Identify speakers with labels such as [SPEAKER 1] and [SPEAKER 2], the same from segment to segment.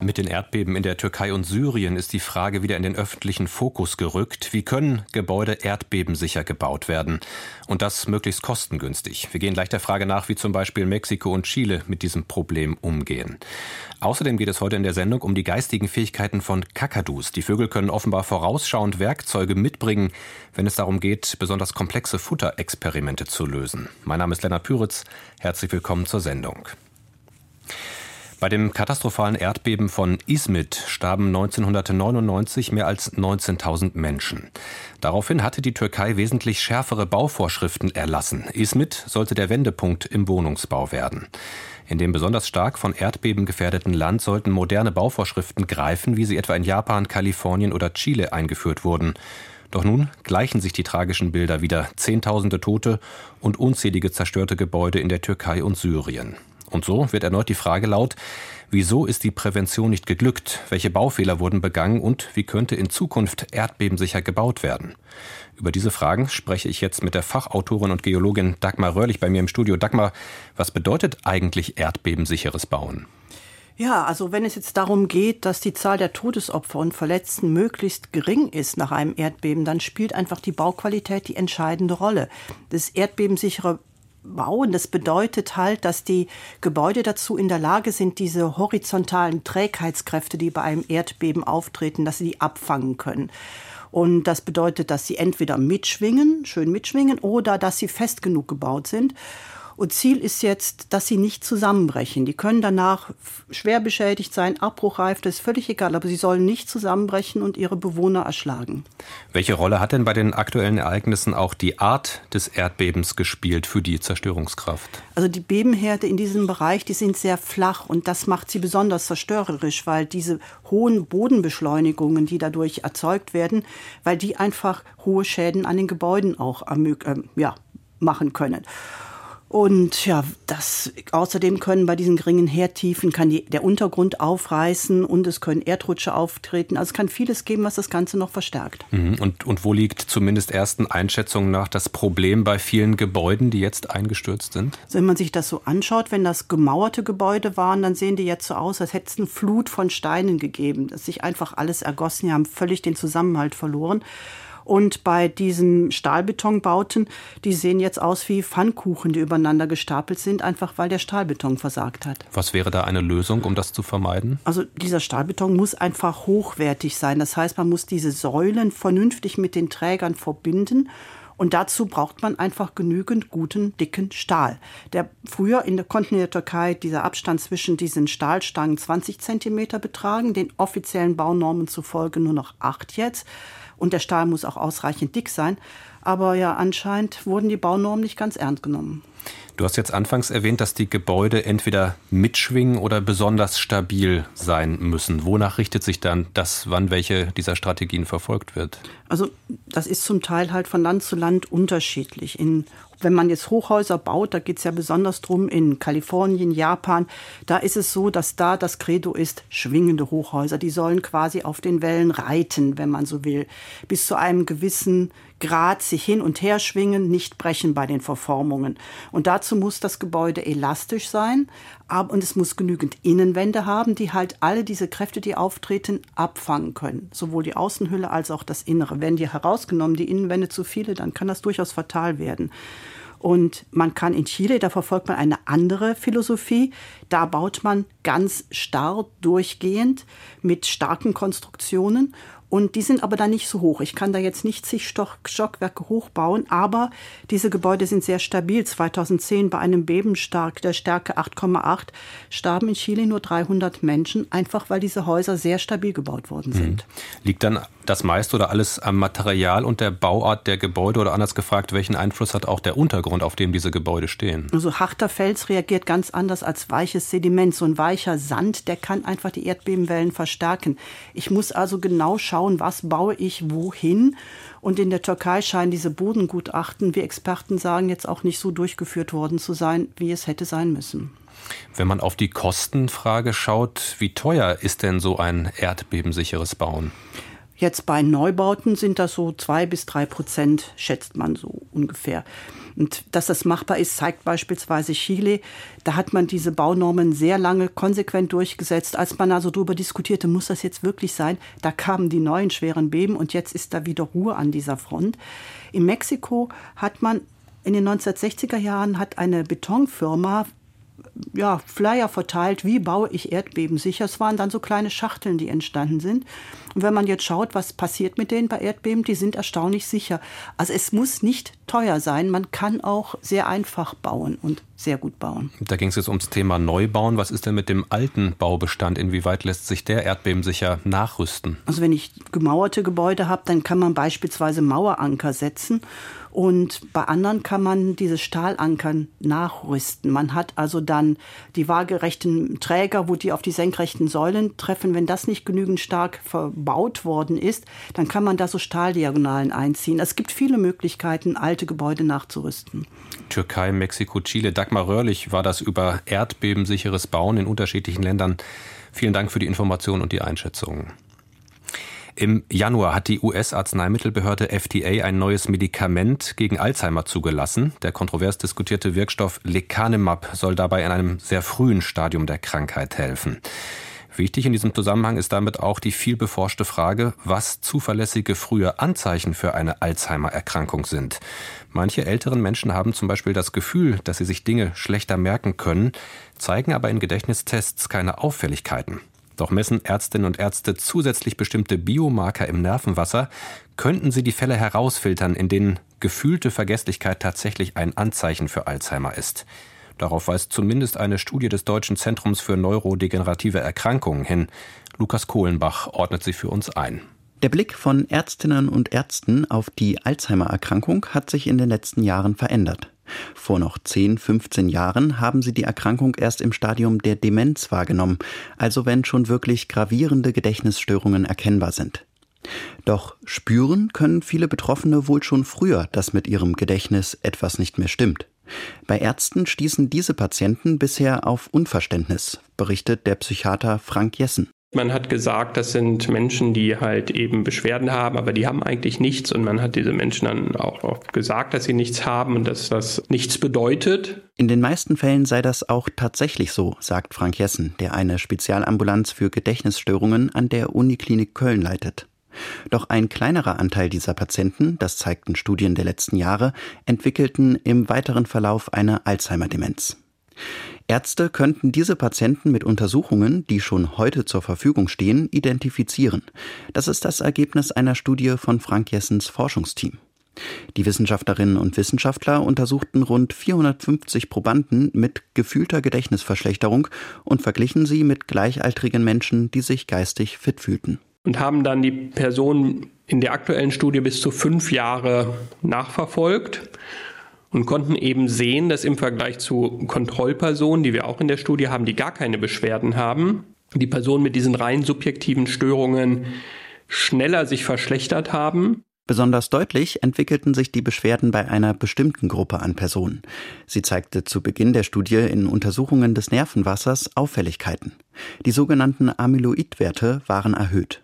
[SPEAKER 1] Mit den Erdbeben in der Türkei und Syrien ist die Frage wieder in den öffentlichen Fokus gerückt. Wie können Gebäude erdbebensicher gebaut werden? Und das möglichst kostengünstig. Wir gehen gleich der Frage nach, wie zum Beispiel Mexiko und Chile mit diesem Problem umgehen. Außerdem geht es heute in der Sendung um die geistigen Fähigkeiten von Kakadus. Die Vögel können offenbar vorausschauend Werkzeuge mitbringen, wenn es darum geht, besonders komplexe Futterexperimente zu lösen. Mein Name ist Lennart Püritz. Herzlich willkommen zur Sendung. Bei dem katastrophalen Erdbeben von Izmit starben 1999 mehr als 19.000 Menschen. Daraufhin hatte die Türkei wesentlich schärfere Bauvorschriften erlassen. Izmit sollte der Wendepunkt im Wohnungsbau werden. In dem besonders stark von Erdbeben gefährdeten Land sollten moderne Bauvorschriften greifen, wie sie etwa in Japan, Kalifornien oder Chile eingeführt wurden. Doch nun gleichen sich die tragischen Bilder wieder. Zehntausende Tote und unzählige zerstörte Gebäude in der Türkei und Syrien. Und so wird erneut die Frage laut, wieso ist die Prävention nicht geglückt? Welche Baufehler wurden begangen und wie könnte in Zukunft erdbebensicher gebaut werden? Über diese Fragen spreche ich jetzt mit der Fachautorin und Geologin Dagmar Röhrlich bei mir im Studio. Dagmar, was bedeutet eigentlich erdbebensicheres Bauen?
[SPEAKER 2] Ja, also wenn es jetzt darum geht, dass die Zahl der Todesopfer und Verletzten möglichst gering ist nach einem Erdbeben, dann spielt einfach die Bauqualität die entscheidende Rolle. Das erdbebensichere bauen. Das bedeutet halt, dass die Gebäude dazu in der Lage sind, diese horizontalen Trägheitskräfte, die bei einem Erdbeben auftreten, dass sie die abfangen können. Und das bedeutet, dass sie entweder mitschwingen, schön mitschwingen, oder dass sie fest genug gebaut sind. Und Ziel ist jetzt, dass sie nicht zusammenbrechen. Die können danach schwer beschädigt sein, abbruchreif, das ist völlig egal, aber sie sollen nicht zusammenbrechen und ihre Bewohner erschlagen.
[SPEAKER 1] Welche Rolle hat denn bei den aktuellen Ereignissen auch die Art des Erdbebens gespielt für die Zerstörungskraft?
[SPEAKER 2] Also die Bebenherde in diesem Bereich, die sind sehr flach und das macht sie besonders zerstörerisch, weil diese hohen Bodenbeschleunigungen, die dadurch erzeugt werden, weil die einfach hohe Schäden an den Gebäuden auch äh, ja, machen können. Und ja, das außerdem können bei diesen geringen Herdtiefen kann die, der Untergrund aufreißen und es können Erdrutsche auftreten. Also es kann vieles geben, was das Ganze noch verstärkt.
[SPEAKER 1] Mhm. Und, und wo liegt zumindest ersten Einschätzungen nach das Problem bei vielen Gebäuden, die jetzt eingestürzt sind?
[SPEAKER 2] Also wenn man sich das so anschaut, wenn das gemauerte Gebäude waren, dann sehen die jetzt so aus, als hätte es eine Flut von Steinen gegeben, dass sich einfach alles ergossen, die haben völlig den Zusammenhalt verloren. Und bei diesen Stahlbetonbauten, die sehen jetzt aus wie Pfannkuchen, die übereinander gestapelt sind, einfach weil der Stahlbeton versagt hat.
[SPEAKER 1] Was wäre da eine Lösung, um das zu vermeiden?
[SPEAKER 2] Also dieser Stahlbeton muss einfach hochwertig sein. Das heißt, man muss diese Säulen vernünftig mit den Trägern verbinden. Und dazu braucht man einfach genügend guten, dicken Stahl. Der früher in der, konnten in der Türkei dieser Abstand zwischen diesen Stahlstangen 20 Zentimeter betragen, den offiziellen Baunormen zufolge nur noch acht jetzt. Und der Stahl muss auch ausreichend dick sein. Aber ja, anscheinend wurden die Baunormen nicht ganz ernst genommen.
[SPEAKER 1] Du hast jetzt anfangs erwähnt, dass die Gebäude entweder mitschwingen oder besonders stabil sein müssen. Wonach richtet sich dann das, wann welche dieser Strategien verfolgt wird?
[SPEAKER 2] Also das ist zum Teil halt von Land zu Land unterschiedlich. In wenn man jetzt Hochhäuser baut, da geht es ja besonders drum in Kalifornien, Japan, da ist es so, dass da das Credo ist, schwingende Hochhäuser, die sollen quasi auf den Wellen reiten, wenn man so will, bis zu einem gewissen Grad sich hin und her schwingen, nicht brechen bei den Verformungen. Und dazu muss das Gebäude elastisch sein, und es muss genügend Innenwände haben, die halt alle diese Kräfte, die auftreten, abfangen können. Sowohl die Außenhülle als auch das Innere. Wenn die herausgenommen, die Innenwände zu viele, dann kann das durchaus fatal werden. Und man kann in Chile, da verfolgt man eine andere Philosophie. Da baut man ganz starr durchgehend mit starken Konstruktionen und die sind aber dann nicht so hoch. Ich kann da jetzt nicht zig Stockwerke hochbauen, aber diese Gebäude sind sehr stabil. 2010 bei einem Beben stark, der Stärke 8,8 starben in Chile nur 300 Menschen, einfach weil diese Häuser sehr stabil gebaut worden sind.
[SPEAKER 1] Mhm. Liegt dann das meiste oder alles am Material und der Bauart der Gebäude oder anders gefragt, welchen Einfluss hat auch der Untergrund, auf dem diese Gebäude stehen?
[SPEAKER 2] Also harter Fels reagiert ganz anders als weiches Sediment. So ein weicher Sand, der kann einfach die Erdbebenwellen verstärken. Ich muss also genau schauen, was baue ich wohin. Und in der Türkei scheinen diese Bodengutachten, wie Experten sagen, jetzt auch nicht so durchgeführt worden zu sein, wie es hätte sein müssen.
[SPEAKER 1] Wenn man auf die Kostenfrage schaut, wie teuer ist denn so ein erdbebensicheres Bauen?
[SPEAKER 2] Jetzt bei Neubauten sind das so zwei bis drei Prozent, schätzt man so ungefähr. Und dass das machbar ist, zeigt beispielsweise Chile. Da hat man diese Baunormen sehr lange konsequent durchgesetzt. Als man also darüber diskutierte, muss das jetzt wirklich sein, da kamen die neuen schweren Beben und jetzt ist da wieder Ruhe an dieser Front. In Mexiko hat man in den 1960er Jahren hat eine Betonfirma ja, Flyer verteilt, wie baue ich Erdbeben sicher. Es waren dann so kleine Schachteln, die entstanden sind. Und wenn man jetzt schaut, was passiert mit denen bei Erdbeben, die sind erstaunlich sicher. Also es muss nicht teuer sein, man kann auch sehr einfach bauen und sehr gut bauen.
[SPEAKER 1] Da ging es jetzt ums Thema Neubauen. Was ist denn mit dem alten Baubestand? Inwieweit lässt sich der erdbebensicher nachrüsten?
[SPEAKER 2] Also wenn ich gemauerte Gebäude habe, dann kann man beispielsweise Maueranker setzen und bei anderen kann man diese Stahlankern nachrüsten. Man hat also dann die waagerechten Träger, wo die auf die senkrechten Säulen treffen. Wenn das nicht genügend stark verbaut worden ist, dann kann man da so Stahldiagonalen einziehen. Es gibt viele Möglichkeiten, alte Gebäude nachzurüsten.
[SPEAKER 1] Türkei, Mexiko, Chile. Dagmar Röhrlich war das über erdbebensicheres Bauen in unterschiedlichen Ländern. Vielen Dank für die Information und die Einschätzung. Im Januar hat die US-Arzneimittelbehörde FDA ein neues Medikament gegen Alzheimer zugelassen. Der kontrovers diskutierte Wirkstoff Lecanemab soll dabei in einem sehr frühen Stadium der Krankheit helfen. Wichtig in diesem Zusammenhang ist damit auch die viel beforschte Frage, was zuverlässige frühe Anzeichen für eine Alzheimer-Erkrankung sind. Manche älteren Menschen haben zum Beispiel das Gefühl, dass sie sich Dinge schlechter merken können, zeigen aber in Gedächtnistests keine Auffälligkeiten. Doch messen Ärztinnen und Ärzte zusätzlich bestimmte Biomarker im Nervenwasser, könnten sie die Fälle herausfiltern, in denen gefühlte Vergesslichkeit tatsächlich ein Anzeichen für Alzheimer ist. Darauf weist zumindest eine Studie des Deutschen Zentrums für neurodegenerative Erkrankungen hin. Lukas Kohlenbach ordnet sie für uns ein.
[SPEAKER 3] Der Blick von Ärztinnen und Ärzten auf die Alzheimer-Erkrankung hat sich in den letzten Jahren verändert. Vor noch 10, 15 Jahren haben sie die Erkrankung erst im Stadium der Demenz wahrgenommen, also wenn schon wirklich gravierende Gedächtnisstörungen erkennbar sind. Doch spüren können viele Betroffene wohl schon früher, dass mit ihrem Gedächtnis etwas nicht mehr stimmt. Bei Ärzten stießen diese Patienten bisher auf Unverständnis, berichtet der Psychiater Frank Jessen.
[SPEAKER 4] Man hat gesagt, das sind Menschen, die halt eben Beschwerden haben, aber die haben eigentlich nichts. Und man hat diese Menschen dann auch oft gesagt, dass sie nichts haben und dass das nichts bedeutet.
[SPEAKER 3] In den meisten Fällen sei das auch tatsächlich so, sagt Frank Jessen, der eine Spezialambulanz für Gedächtnisstörungen an der Uniklinik Köln leitet. Doch ein kleinerer Anteil dieser Patienten, das zeigten Studien der letzten Jahre, entwickelten im weiteren Verlauf eine Alzheimer-Demenz. Ärzte könnten diese Patienten mit Untersuchungen, die schon heute zur Verfügung stehen, identifizieren. Das ist das Ergebnis einer Studie von Frank Jessens Forschungsteam. Die Wissenschaftlerinnen und Wissenschaftler untersuchten rund 450 Probanden mit gefühlter Gedächtnisverschlechterung und verglichen sie mit gleichaltrigen Menschen, die sich geistig fit fühlten.
[SPEAKER 4] Und haben dann die Personen in der aktuellen Studie bis zu fünf Jahre nachverfolgt und konnten eben sehen, dass im Vergleich zu Kontrollpersonen, die wir auch in der Studie haben, die gar keine Beschwerden haben, die Personen mit diesen rein subjektiven Störungen schneller sich verschlechtert haben.
[SPEAKER 3] Besonders deutlich entwickelten sich die Beschwerden bei einer bestimmten Gruppe an Personen. Sie zeigte zu Beginn der Studie in Untersuchungen des Nervenwassers Auffälligkeiten. Die sogenannten Amyloidwerte waren erhöht.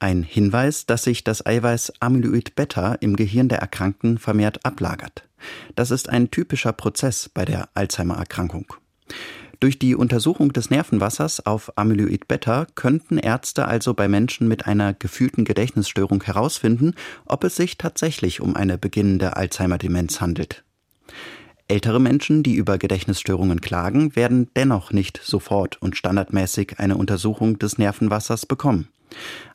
[SPEAKER 3] Ein Hinweis, dass sich das Eiweiß Amyloid Beta im Gehirn der Erkrankten vermehrt ablagert. Das ist ein typischer Prozess bei der Alzheimer-Erkrankung. Durch die Untersuchung des Nervenwassers auf Amyloid Beta könnten Ärzte also bei Menschen mit einer gefühlten Gedächtnisstörung herausfinden, ob es sich tatsächlich um eine beginnende Alzheimer-Demenz handelt. Ältere Menschen, die über Gedächtnisstörungen klagen, werden dennoch nicht sofort und standardmäßig eine Untersuchung des Nervenwassers bekommen.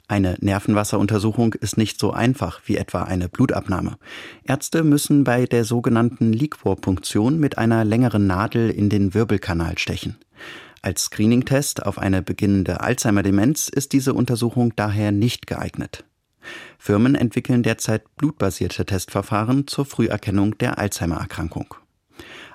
[SPEAKER 3] Eine Nervenwasseruntersuchung ist nicht so einfach wie etwa eine Blutabnahme. Ärzte müssen bei der sogenannten Liquorpunktion mit einer längeren Nadel in den Wirbelkanal stechen. Als Screening-Test auf eine beginnende Alzheimer-Demenz ist diese Untersuchung daher nicht geeignet. Firmen entwickeln derzeit blutbasierte Testverfahren zur Früherkennung der Alzheimer-Erkrankung.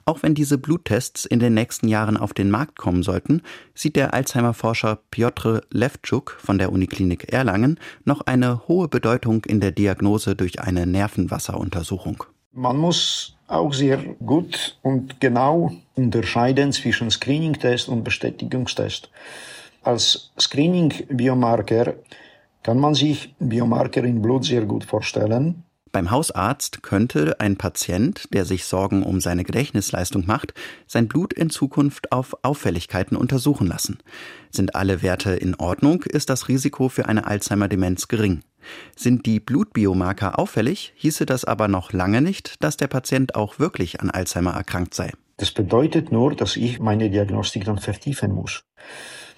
[SPEAKER 3] Auch wenn diese Bluttests in den nächsten Jahren auf den Markt kommen sollten, sieht der Alzheimer-Forscher Piotr Levtschuk von der Uniklinik Erlangen noch eine hohe Bedeutung in der Diagnose durch eine Nervenwasseruntersuchung.
[SPEAKER 5] Man muss auch sehr gut und genau unterscheiden zwischen Screening-Test und Bestätigungstest. Als Screening-Biomarker kann man sich Biomarker im Blut sehr gut vorstellen.
[SPEAKER 3] Beim Hausarzt könnte ein Patient, der sich Sorgen um seine Gedächtnisleistung macht, sein Blut in Zukunft auf Auffälligkeiten untersuchen lassen. Sind alle Werte in Ordnung, ist das Risiko für eine Alzheimer-Demenz gering. Sind die Blutbiomarker auffällig, hieße das aber noch lange nicht, dass der Patient auch wirklich an Alzheimer erkrankt sei.
[SPEAKER 5] Das bedeutet nur, dass ich meine Diagnostik dann vertiefen muss.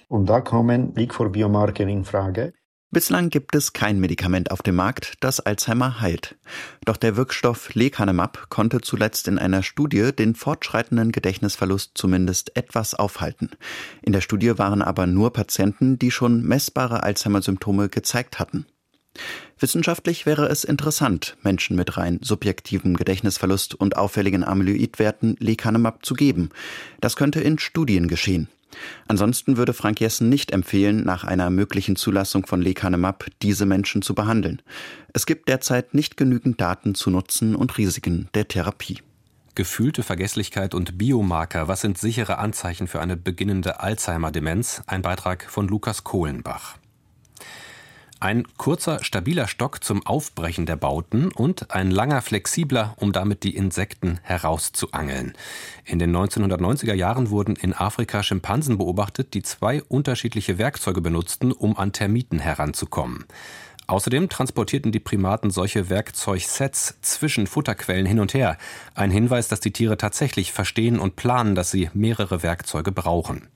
[SPEAKER 5] Und da kommen Big-for-Biomarker in Frage.
[SPEAKER 3] Bislang gibt es kein Medikament auf dem Markt, das Alzheimer heilt. Doch der Wirkstoff Lecanemab konnte zuletzt in einer Studie den fortschreitenden Gedächtnisverlust zumindest etwas aufhalten. In der Studie waren aber nur Patienten, die schon messbare Alzheimer-Symptome gezeigt hatten. Wissenschaftlich wäre es interessant, Menschen mit rein subjektivem Gedächtnisverlust und auffälligen Amyloidwerten Lecanemab zu geben. Das könnte in Studien geschehen. Ansonsten würde Frank Jessen nicht empfehlen, nach einer möglichen Zulassung von Lecanemab diese Menschen zu behandeln. Es gibt derzeit nicht genügend Daten zu Nutzen und Risiken der Therapie.
[SPEAKER 1] Gefühlte Vergesslichkeit und Biomarker, was sind sichere Anzeichen für eine beginnende Alzheimer-Demenz? Ein Beitrag von Lukas Kohlenbach. Ein kurzer, stabiler Stock zum Aufbrechen der Bauten und ein langer, flexibler, um damit die Insekten herauszuangeln. In den 1990er Jahren wurden in Afrika Schimpansen beobachtet, die zwei unterschiedliche Werkzeuge benutzten, um an Termiten heranzukommen. Außerdem transportierten die Primaten solche Werkzeugsets zwischen Futterquellen hin und her. Ein Hinweis, dass die Tiere tatsächlich verstehen und planen, dass sie mehrere Werkzeuge brauchen.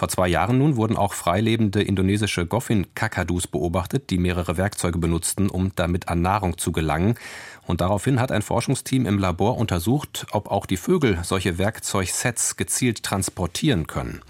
[SPEAKER 1] Vor zwei Jahren nun wurden auch freilebende indonesische Goffin-Kakadus beobachtet, die mehrere Werkzeuge benutzten, um damit an Nahrung zu gelangen. Und daraufhin hat ein Forschungsteam im Labor untersucht, ob auch die Vögel solche Werkzeugsets gezielt transportieren können.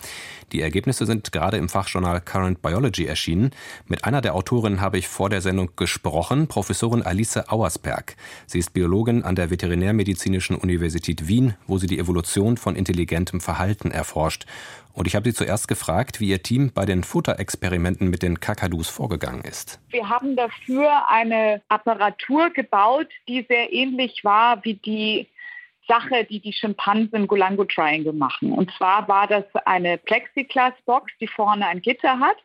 [SPEAKER 1] Die Ergebnisse sind gerade im Fachjournal Current Biology erschienen. Mit einer der Autorinnen habe ich vor der Sendung gesprochen, Professorin Alice Auersberg. Sie ist Biologin an der Veterinärmedizinischen Universität Wien, wo sie die Evolution von intelligentem Verhalten erforscht. Und ich habe Sie zuerst gefragt, wie Ihr Team bei den Futterexperimenten mit den Kakadus vorgegangen ist.
[SPEAKER 6] Wir haben dafür eine Apparatur gebaut, die sehr ähnlich war wie die Sache, die die Schimpansen im Golango Triangle machen. Und zwar war das eine Plexiglas-Box, die vorne ein Gitter hat.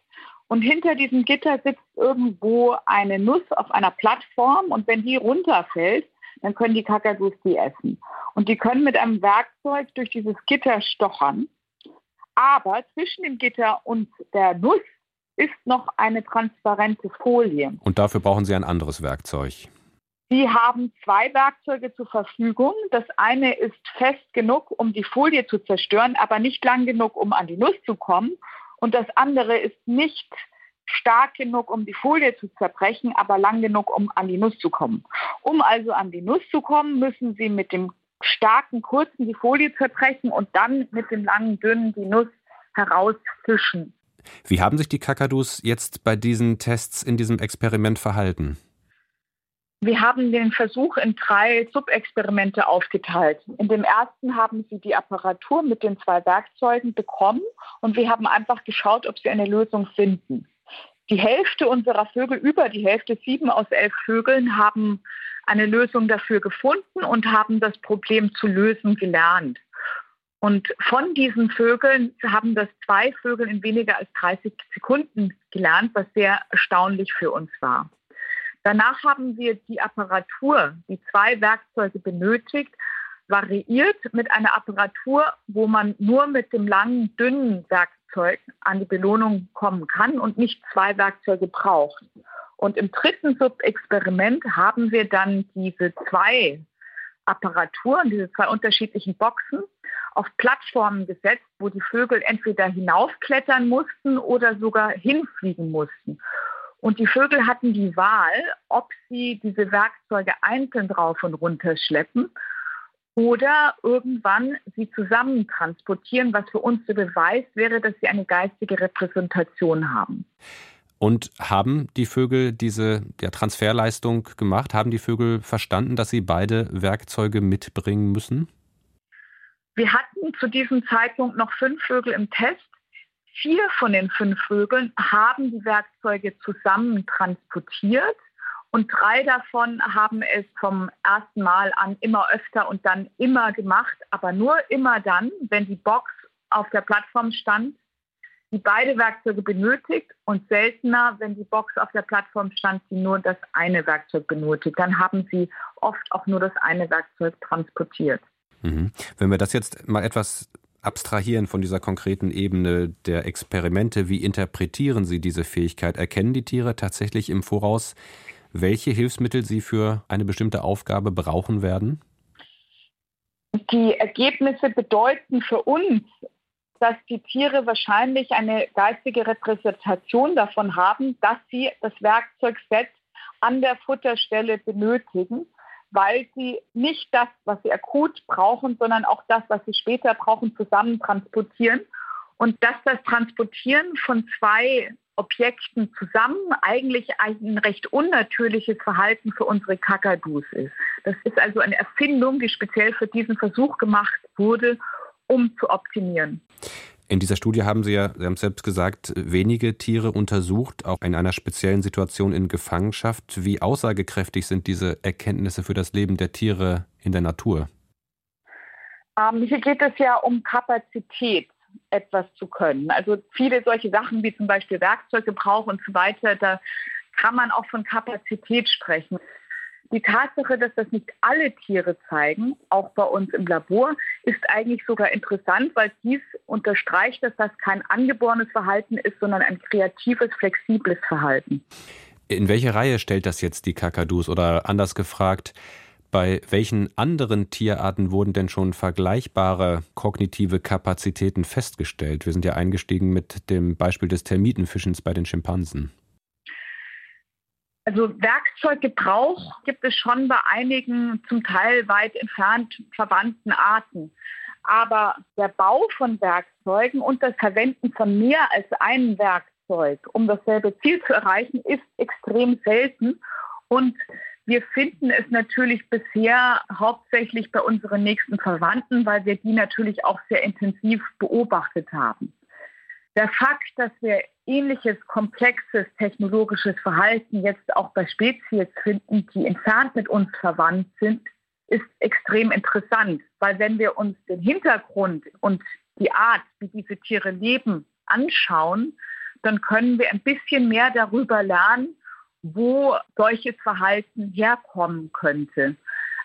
[SPEAKER 6] Und hinter diesem Gitter sitzt irgendwo eine Nuss auf einer Plattform. Und wenn die runterfällt, dann können die Kakadus die essen. Und die können mit einem Werkzeug durch dieses Gitter stochern. Aber zwischen dem Gitter und der Nuss ist noch eine transparente Folie.
[SPEAKER 1] Und dafür brauchen Sie ein anderes Werkzeug.
[SPEAKER 6] Sie haben zwei Werkzeuge zur Verfügung. Das eine ist fest genug, um die Folie zu zerstören, aber nicht lang genug, um an die Nuss zu kommen. Und das andere ist nicht stark genug, um die Folie zu zerbrechen, aber lang genug, um an die Nuss zu kommen. Um also an die Nuss zu kommen, müssen Sie mit dem starken, kurzen die Folie zerbrechen und dann mit dem langen, dünnen die Nuss herausfischen.
[SPEAKER 1] Wie haben sich die Kakadus jetzt bei diesen Tests in diesem Experiment verhalten?
[SPEAKER 6] Wir haben den Versuch in drei Subexperimente aufgeteilt. In dem ersten haben sie die Apparatur mit den zwei Werkzeugen bekommen und wir haben einfach geschaut, ob sie eine Lösung finden. Die Hälfte unserer Vögel, über die Hälfte, sieben aus elf Vögeln, haben eine Lösung dafür gefunden und haben das Problem zu lösen gelernt. Und von diesen Vögeln haben das zwei Vögel in weniger als 30 Sekunden gelernt, was sehr erstaunlich für uns war. Danach haben wir die Apparatur, die zwei Werkzeuge benötigt, variiert mit einer Apparatur, wo man nur mit dem langen, dünnen Werkzeug an die Belohnung kommen kann und nicht zwei Werkzeuge braucht. Und im dritten Subexperiment haben wir dann diese zwei Apparaturen, diese zwei unterschiedlichen Boxen auf Plattformen gesetzt, wo die Vögel entweder hinaufklettern mussten oder sogar hinfliegen mussten. Und die Vögel hatten die Wahl, ob sie diese Werkzeuge einzeln drauf und runter schleppen oder irgendwann sie zusammen transportieren, was für uns der Beweis wäre, dass sie eine geistige Repräsentation haben.
[SPEAKER 1] Und haben die Vögel diese ja, Transferleistung gemacht? Haben die Vögel verstanden, dass sie beide Werkzeuge mitbringen müssen?
[SPEAKER 6] Wir hatten zu diesem Zeitpunkt noch fünf Vögel im Test. Vier von den fünf Vögeln haben die Werkzeuge zusammen transportiert und drei davon haben es vom ersten Mal an immer öfter und dann immer gemacht, aber nur immer dann, wenn die Box auf der Plattform stand, die beide Werkzeuge benötigt und seltener, wenn die Box auf der Plattform stand, sie nur das eine Werkzeug benötigt. Dann haben sie oft auch nur das eine Werkzeug transportiert.
[SPEAKER 1] Mhm. Wenn wir das jetzt mal etwas abstrahieren von dieser konkreten Ebene der Experimente, wie interpretieren Sie diese Fähigkeit? Erkennen die Tiere tatsächlich im Voraus, welche Hilfsmittel sie für eine bestimmte Aufgabe brauchen werden?
[SPEAKER 6] Die Ergebnisse bedeuten für uns, dass die Tiere wahrscheinlich eine geistige Repräsentation davon haben, dass sie das Werkzeugset an der Futterstelle benötigen, weil sie nicht das, was sie akut brauchen, sondern auch das, was sie später brauchen, zusammen transportieren. Und dass das Transportieren von zwei Objekten zusammen eigentlich ein recht unnatürliches Verhalten für unsere Kakadus ist. Das ist also eine Erfindung, die speziell für diesen Versuch gemacht wurde, um zu optimieren.
[SPEAKER 1] In dieser Studie haben Sie ja, Sie haben es selbst gesagt, wenige Tiere untersucht, auch in einer speziellen Situation in Gefangenschaft. Wie aussagekräftig sind diese Erkenntnisse für das Leben der Tiere in der Natur?
[SPEAKER 6] Ähm, hier geht es ja um Kapazität, etwas zu können. Also viele solche Sachen wie zum Beispiel Werkzeuggebrauch und so weiter, da kann man auch von Kapazität sprechen. Die Tatsache, dass das nicht alle Tiere zeigen, auch bei uns im Labor, ist eigentlich sogar interessant, weil dies unterstreicht, dass das kein angeborenes Verhalten ist, sondern ein kreatives, flexibles Verhalten.
[SPEAKER 1] In welche Reihe stellt das jetzt die Kakadus? Oder anders gefragt, bei welchen anderen Tierarten wurden denn schon vergleichbare kognitive Kapazitäten festgestellt? Wir sind ja eingestiegen mit dem Beispiel des Termitenfischens bei den Schimpansen.
[SPEAKER 6] Also Werkzeuggebrauch gibt es schon bei einigen zum Teil weit entfernt verwandten Arten. Aber der Bau von Werkzeugen und das Verwenden von mehr als einem Werkzeug, um dasselbe Ziel zu erreichen, ist extrem selten. Und wir finden es natürlich bisher hauptsächlich bei unseren nächsten Verwandten, weil wir die natürlich auch sehr intensiv beobachtet haben. Der Fakt, dass wir ähnliches komplexes technologisches Verhalten jetzt auch bei Spezies finden, die entfernt mit uns verwandt sind, ist extrem interessant, weil wenn wir uns den Hintergrund und die Art, wie diese Tiere leben, anschauen, dann können wir ein bisschen mehr darüber lernen, wo solches Verhalten herkommen könnte.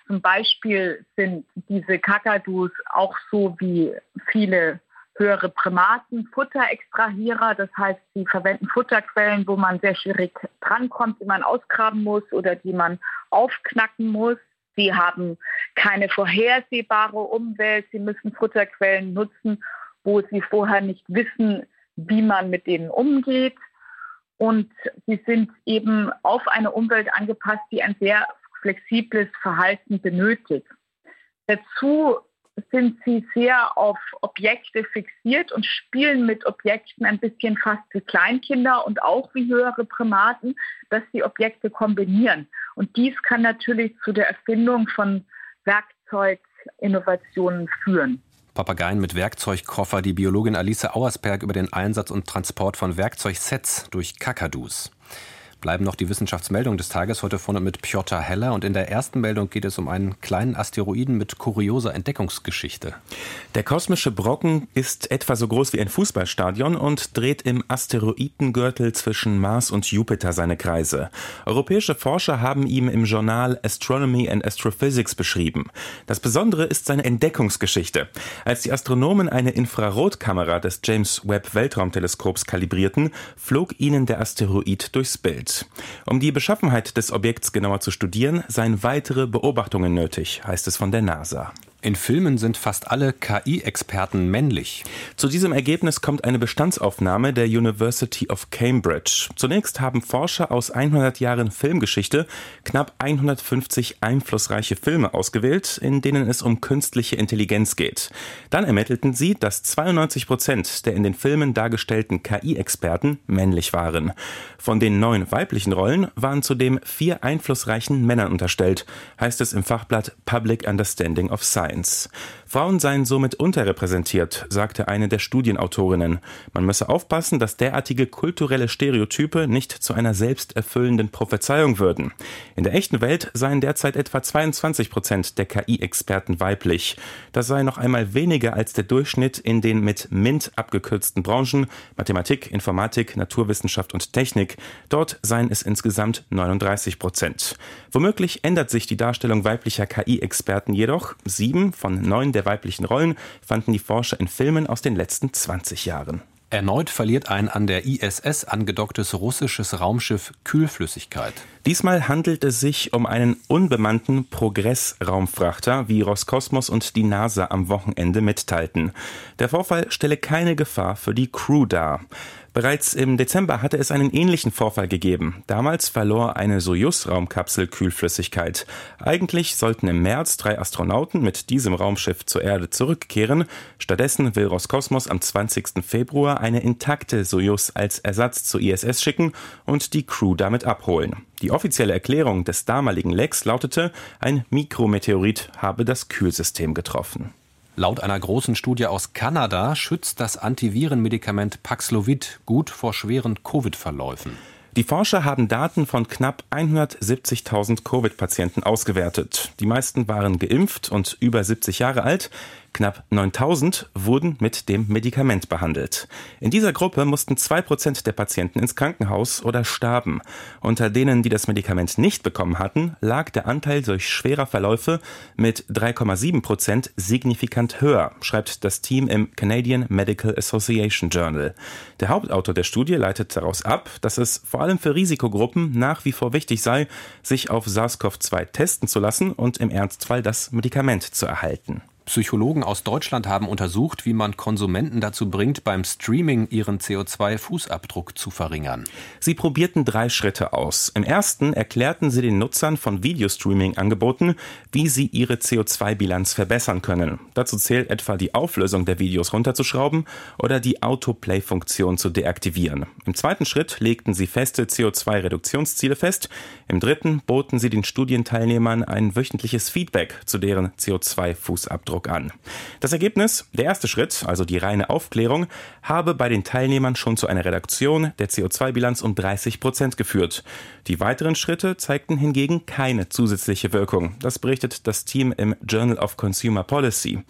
[SPEAKER 6] Zum Beispiel sind diese Kakadus auch so wie viele höhere Primaten, Futterextrahierer. Das heißt, sie verwenden Futterquellen, wo man sehr schwierig drankommt, die man ausgraben muss oder die man aufknacken muss. Sie haben keine vorhersehbare Umwelt. Sie müssen Futterquellen nutzen, wo sie vorher nicht wissen, wie man mit denen umgeht. Und sie sind eben auf eine Umwelt angepasst, die ein sehr flexibles Verhalten benötigt. Dazu sind sie sehr auf Objekte fixiert und spielen mit Objekten ein bisschen fast wie Kleinkinder und auch wie höhere Primaten, dass sie Objekte kombinieren. Und dies kann natürlich zu der Erfindung von Werkzeuginnovationen führen.
[SPEAKER 1] Papageien mit Werkzeugkoffer, die Biologin Alice Auersberg über den Einsatz und Transport von Werkzeugsets durch Kakadus bleiben noch die Wissenschaftsmeldungen des Tages heute vorne mit Piotr Heller. Und in der ersten Meldung geht es um einen kleinen Asteroiden mit kurioser Entdeckungsgeschichte.
[SPEAKER 7] Der kosmische Brocken ist etwa so groß wie ein Fußballstadion und dreht im Asteroidengürtel zwischen Mars und Jupiter seine Kreise. Europäische Forscher haben ihm im Journal Astronomy and Astrophysics beschrieben. Das Besondere ist seine Entdeckungsgeschichte. Als die Astronomen eine Infrarotkamera des James Webb Weltraumteleskops kalibrierten, flog ihnen der Asteroid durchs Bild. Um die Beschaffenheit des Objekts genauer zu studieren, seien weitere Beobachtungen nötig, heißt es von der NASA.
[SPEAKER 1] In Filmen sind fast alle KI-Experten männlich.
[SPEAKER 7] Zu diesem Ergebnis kommt eine Bestandsaufnahme der University of Cambridge. Zunächst haben Forscher aus 100 Jahren Filmgeschichte knapp 150 einflussreiche Filme ausgewählt, in denen es um künstliche Intelligenz geht. Dann ermittelten sie, dass 92 Prozent der in den Filmen dargestellten KI-Experten männlich waren. Von den neun weiblichen Rollen waren zudem vier einflussreichen Männern unterstellt, heißt es im Fachblatt Public Understanding of Science. Science. Frauen seien somit unterrepräsentiert, sagte eine der Studienautorinnen. Man müsse aufpassen, dass derartige kulturelle Stereotype nicht zu einer selbsterfüllenden Prophezeiung würden. In der echten Welt seien derzeit etwa 22 Prozent der KI-Experten weiblich. Das sei noch einmal weniger als der Durchschnitt in den mit MINT abgekürzten Branchen Mathematik, Informatik, Naturwissenschaft und Technik. Dort seien es insgesamt 39 Prozent. Womöglich ändert sich die Darstellung weiblicher KI-Experten jedoch. Sieben von neun der weiblichen Rollen fanden die Forscher in Filmen aus den letzten 20 Jahren.
[SPEAKER 1] Erneut verliert ein an der ISS angedocktes russisches Raumschiff Kühlflüssigkeit.
[SPEAKER 7] Diesmal handelt es sich um einen unbemannten Progress-Raumfrachter, wie Roskosmos und die NASA am Wochenende mitteilten. Der Vorfall stelle keine Gefahr für die Crew dar. Bereits im Dezember hatte es einen ähnlichen Vorfall gegeben. Damals verlor eine Soyuz-Raumkapsel Kühlflüssigkeit. Eigentlich sollten im März drei Astronauten mit diesem Raumschiff zur Erde zurückkehren. Stattdessen will Roskosmos am 20. Februar eine intakte Soyuz als Ersatz zur ISS schicken und die Crew damit abholen. Die offizielle Erklärung des damaligen Lecks lautete, ein Mikrometeorit habe das Kühlsystem getroffen.
[SPEAKER 1] Laut einer großen Studie aus Kanada schützt das Antivirenmedikament Paxlovid gut vor schweren Covid-Verläufen.
[SPEAKER 7] Die Forscher haben Daten von knapp 170.000 Covid-Patienten ausgewertet. Die meisten waren geimpft und über 70 Jahre alt. Knapp 9000 wurden mit dem Medikament behandelt. In dieser Gruppe mussten zwei Prozent der Patienten ins Krankenhaus oder starben. Unter denen, die das Medikament nicht bekommen hatten, lag der Anteil durch schwerer Verläufe mit 3,7 Prozent signifikant höher, schreibt das Team im Canadian Medical Association Journal. Der Hauptautor der Studie leitet daraus ab, dass es vor allem für Risikogruppen nach wie vor wichtig sei, sich auf SARS-CoV-2 testen zu lassen und im Ernstfall das Medikament zu erhalten.
[SPEAKER 1] Psychologen aus Deutschland haben untersucht, wie man Konsumenten dazu bringt, beim Streaming ihren CO2-Fußabdruck zu verringern.
[SPEAKER 7] Sie probierten drei Schritte aus. Im ersten erklärten sie den Nutzern von Videostreaming-Angeboten, wie sie ihre CO2-Bilanz verbessern können. Dazu zählt etwa die Auflösung der Videos runterzuschrauben oder die Autoplay-Funktion zu deaktivieren. Im zweiten Schritt legten sie feste CO2-Reduktionsziele fest. Im dritten boten sie den Studienteilnehmern ein wöchentliches Feedback zu deren CO2-Fußabdruck Eindruck an. Das Ergebnis, der erste Schritt, also die reine Aufklärung, habe bei den Teilnehmern schon zu einer Reduktion der CO2-Bilanz um 30 Prozent geführt. Die weiteren Schritte zeigten hingegen keine zusätzliche Wirkung. Das berichtet das Team im Journal of Consumer Policy.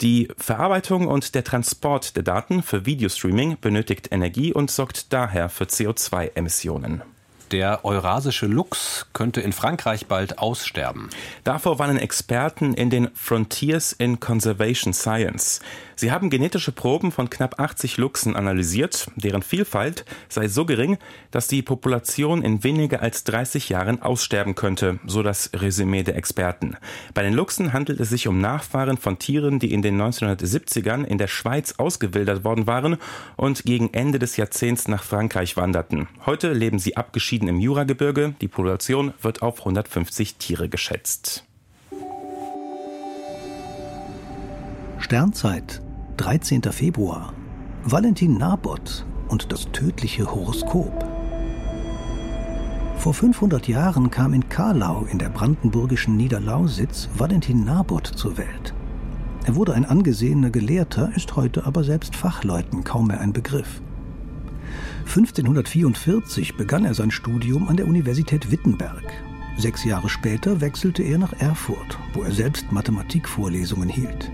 [SPEAKER 7] Die Verarbeitung und der Transport der Daten für Videostreaming benötigt Energie und sorgt daher für CO2-Emissionen.
[SPEAKER 1] Der eurasische Luchs könnte in Frankreich bald aussterben.
[SPEAKER 7] Davor warnen Experten in den Frontiers in Conservation Science. Sie haben genetische Proben von knapp 80 Luchsen analysiert, deren Vielfalt sei so gering, dass die Population in weniger als 30 Jahren aussterben könnte, so das Resümee der Experten. Bei den Luchsen handelt es sich um Nachfahren von Tieren, die in den 1970ern in der Schweiz ausgewildert worden waren und gegen Ende des Jahrzehnts nach Frankreich wanderten. Heute leben sie abgeschieden im Juragebirge. Die Population wird auf 150 Tiere geschätzt.
[SPEAKER 8] Sternzeit 13. Februar. Valentin Nabot und das tödliche Horoskop. Vor 500 Jahren kam in Karlau in der brandenburgischen Niederlausitz Valentin Nabot zur Welt. Er wurde ein angesehener Gelehrter, ist heute aber selbst Fachleuten kaum mehr ein Begriff. 1544 begann er sein Studium an der Universität Wittenberg. Sechs Jahre später wechselte er nach Erfurt, wo er selbst Mathematikvorlesungen hielt.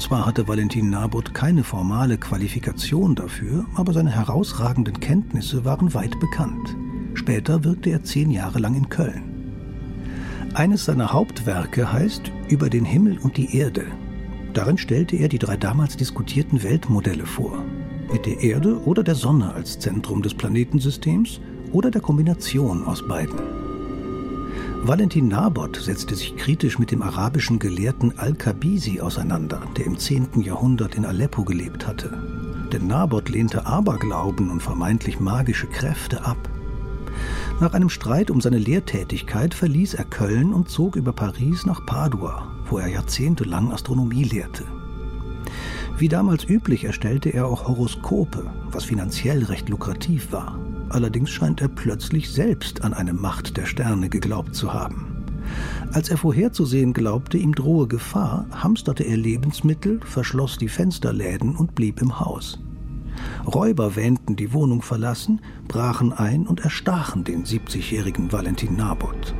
[SPEAKER 8] Zwar hatte Valentin Nabot keine formale Qualifikation dafür, aber seine herausragenden Kenntnisse waren weit bekannt. Später wirkte er zehn Jahre lang in Köln. Eines seiner Hauptwerke heißt Über den Himmel und die Erde. Darin stellte er die drei damals diskutierten Weltmodelle vor. Mit der Erde oder der Sonne als Zentrum des Planetensystems oder der Kombination aus beiden. Valentin Nabot setzte sich kritisch mit dem arabischen Gelehrten Al-Kabisi auseinander, der im 10. Jahrhundert in Aleppo gelebt hatte. Denn Nabot lehnte Aberglauben und vermeintlich magische Kräfte ab. Nach einem Streit um seine Lehrtätigkeit verließ er Köln und zog über Paris nach Padua, wo er jahrzehntelang Astronomie lehrte. Wie damals üblich erstellte er auch Horoskope, was finanziell recht lukrativ war. Allerdings scheint er plötzlich selbst an eine Macht der Sterne geglaubt zu haben. Als er vorherzusehen glaubte, ihm drohe Gefahr, hamsterte er Lebensmittel, verschloss die Fensterläden und blieb im Haus. Räuber wähnten die Wohnung verlassen, brachen ein und erstachen den 70-jährigen Valentin Nabot.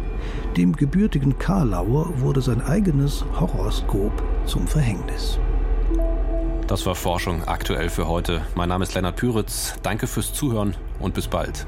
[SPEAKER 8] Dem gebürtigen Karlauer wurde sein eigenes Horoskop zum Verhängnis.
[SPEAKER 1] Das war Forschung aktuell für heute. Mein Name ist Lennart Püritz. Danke fürs Zuhören und bis bald.